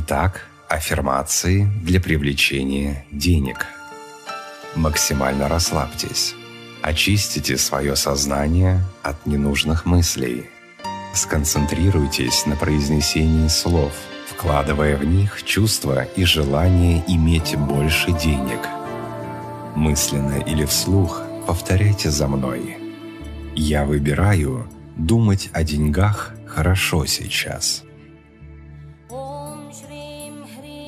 Итак, аффирмации для привлечения денег. Максимально расслабьтесь. Очистите свое сознание от ненужных мыслей. Сконцентрируйтесь на произнесении слов, вкладывая в них чувство и желание иметь больше денег. Мысленно или вслух повторяйте за мной. Я выбираю думать о деньгах хорошо сейчас –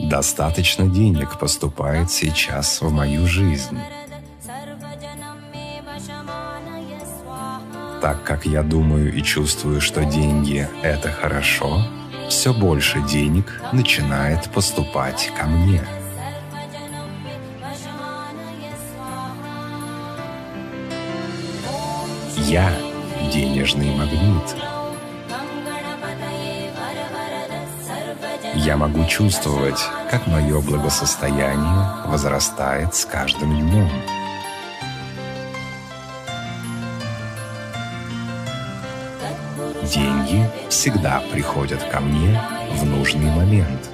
Достаточно денег поступает сейчас в мою жизнь. Так как я думаю и чувствую, что деньги – это хорошо, все больше денег начинает поступать ко мне. Я – денежный магнит – Я могу чувствовать, как мое благосостояние возрастает с каждым днем. Деньги всегда приходят ко мне в нужный момент.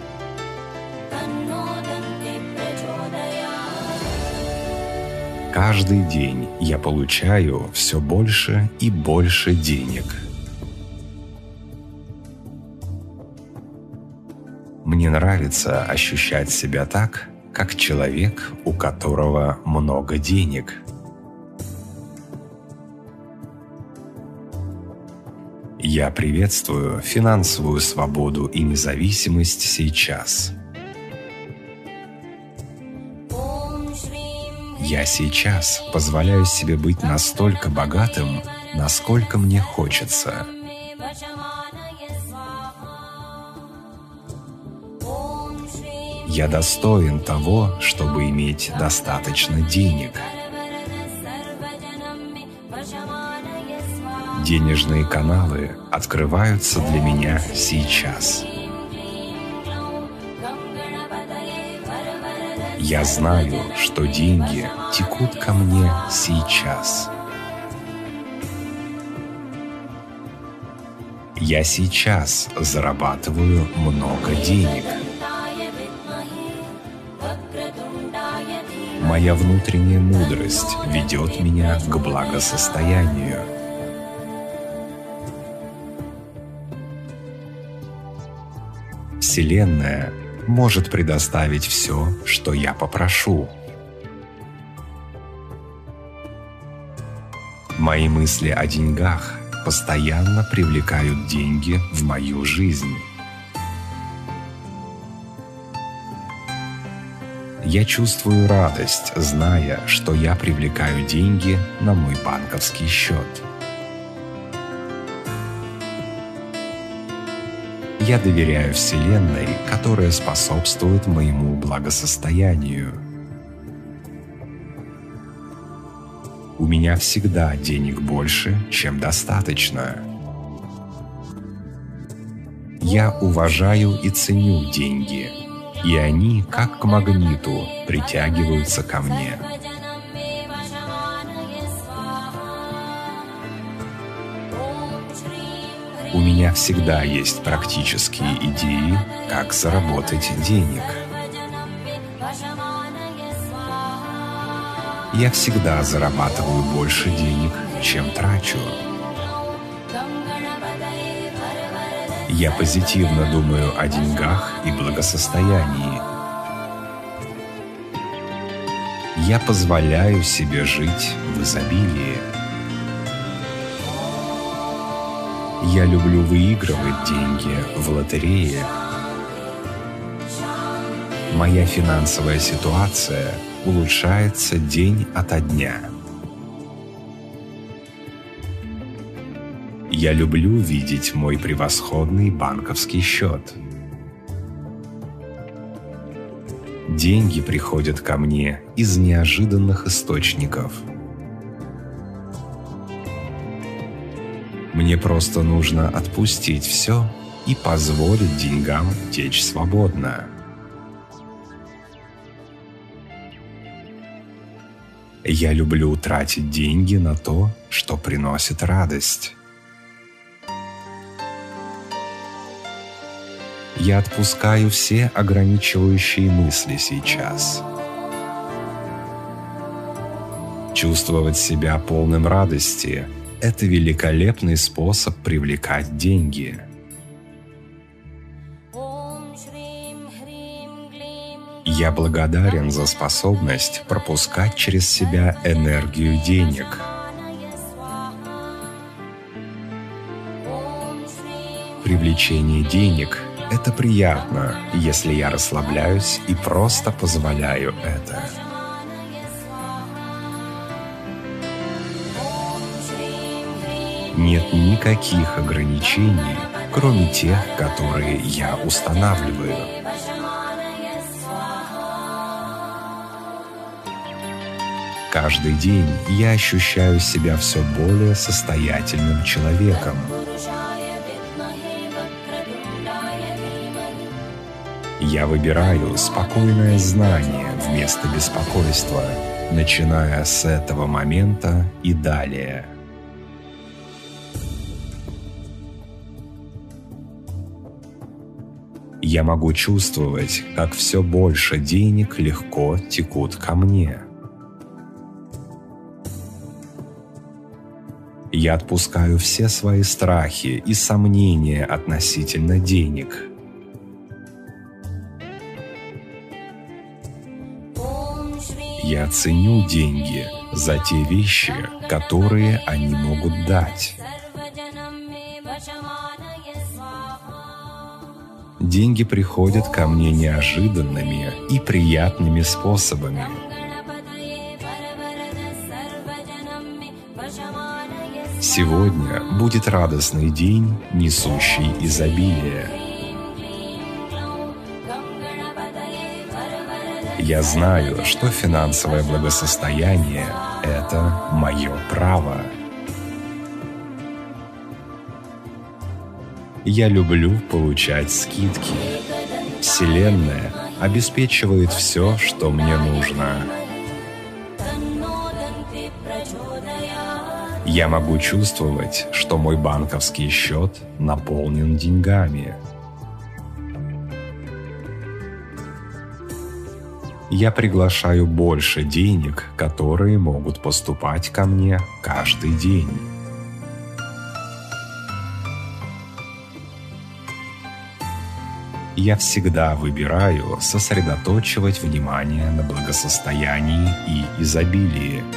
Каждый день я получаю все больше и больше денег – Мне нравится ощущать себя так, как человек, у которого много денег. Я приветствую финансовую свободу и независимость сейчас. Я сейчас позволяю себе быть настолько богатым, насколько мне хочется – Я достоин того, чтобы иметь достаточно денег. Денежные каналы открываются для меня сейчас. Я знаю, что деньги текут ко мне сейчас. Я сейчас зарабатываю много денег – Моя внутренняя мудрость ведет меня к благосостоянию. Вселенная может предоставить все, что я попрошу. Мои мысли о деньгах постоянно привлекают деньги в мою жизнь. Я чувствую радость, зная, что я привлекаю деньги на мой банковский счет. Я доверяю Вселенной, которая способствует моему благосостоянию. У меня всегда денег больше, чем достаточно. Я уважаю и ценю деньги – и они, как к магниту, притягиваются ко мне. У меня всегда есть практические идеи, как заработать денег. Я всегда зарабатываю больше денег, чем трачу. Я позитивно думаю о деньгах и благосостоянии. Я позволяю себе жить в изобилии. Я люблю выигрывать деньги в лотерее. Моя финансовая ситуация улучшается день ото дня – Я люблю видеть мой превосходный банковский счет. Деньги приходят ко мне из неожиданных источников. Мне просто нужно отпустить все и позволить деньгам течь свободно. Я люблю тратить деньги на то, что приносит радость. Я отпускаю все ограничивающие мысли сейчас. Чувствовать себя полным радости – это великолепный способ привлекать деньги. Я благодарен за способность пропускать через себя энергию денег. Привлечение денег – это приятно, если я расслабляюсь и просто позволяю это. Нет никаких ограничений, кроме тех, которые я устанавливаю. Каждый день я ощущаю себя все более состоятельным человеком. Я выбираю спокойное знание вместо беспокойства, начиная с этого момента и далее. Я могу чувствовать, как все больше денег легко текут ко мне – Я отпускаю все свои страхи и сомнения относительно денег. Я ценю деньги за те вещи, которые они могут дать. Деньги приходят ко мне неожиданными и приятными способами – Сегодня будет радостный день, несущий изобилие. Я знаю, что финансовое благосостояние – это мое право. Я люблю получать скидки. Вселенная обеспечивает все, что мне нужно. Я могу чувствовать, что мой банковский счет наполнен деньгами. Я приглашаю больше денег, которые могут поступать ко мне каждый день. Я всегда выбираю сосредоточивать внимание на благосостоянии и изобилии –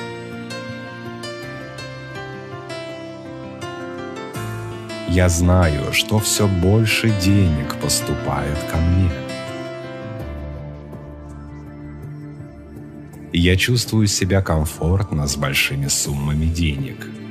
Я знаю, что все больше денег поступает ко мне. Я чувствую себя комфортно с большими суммами денег –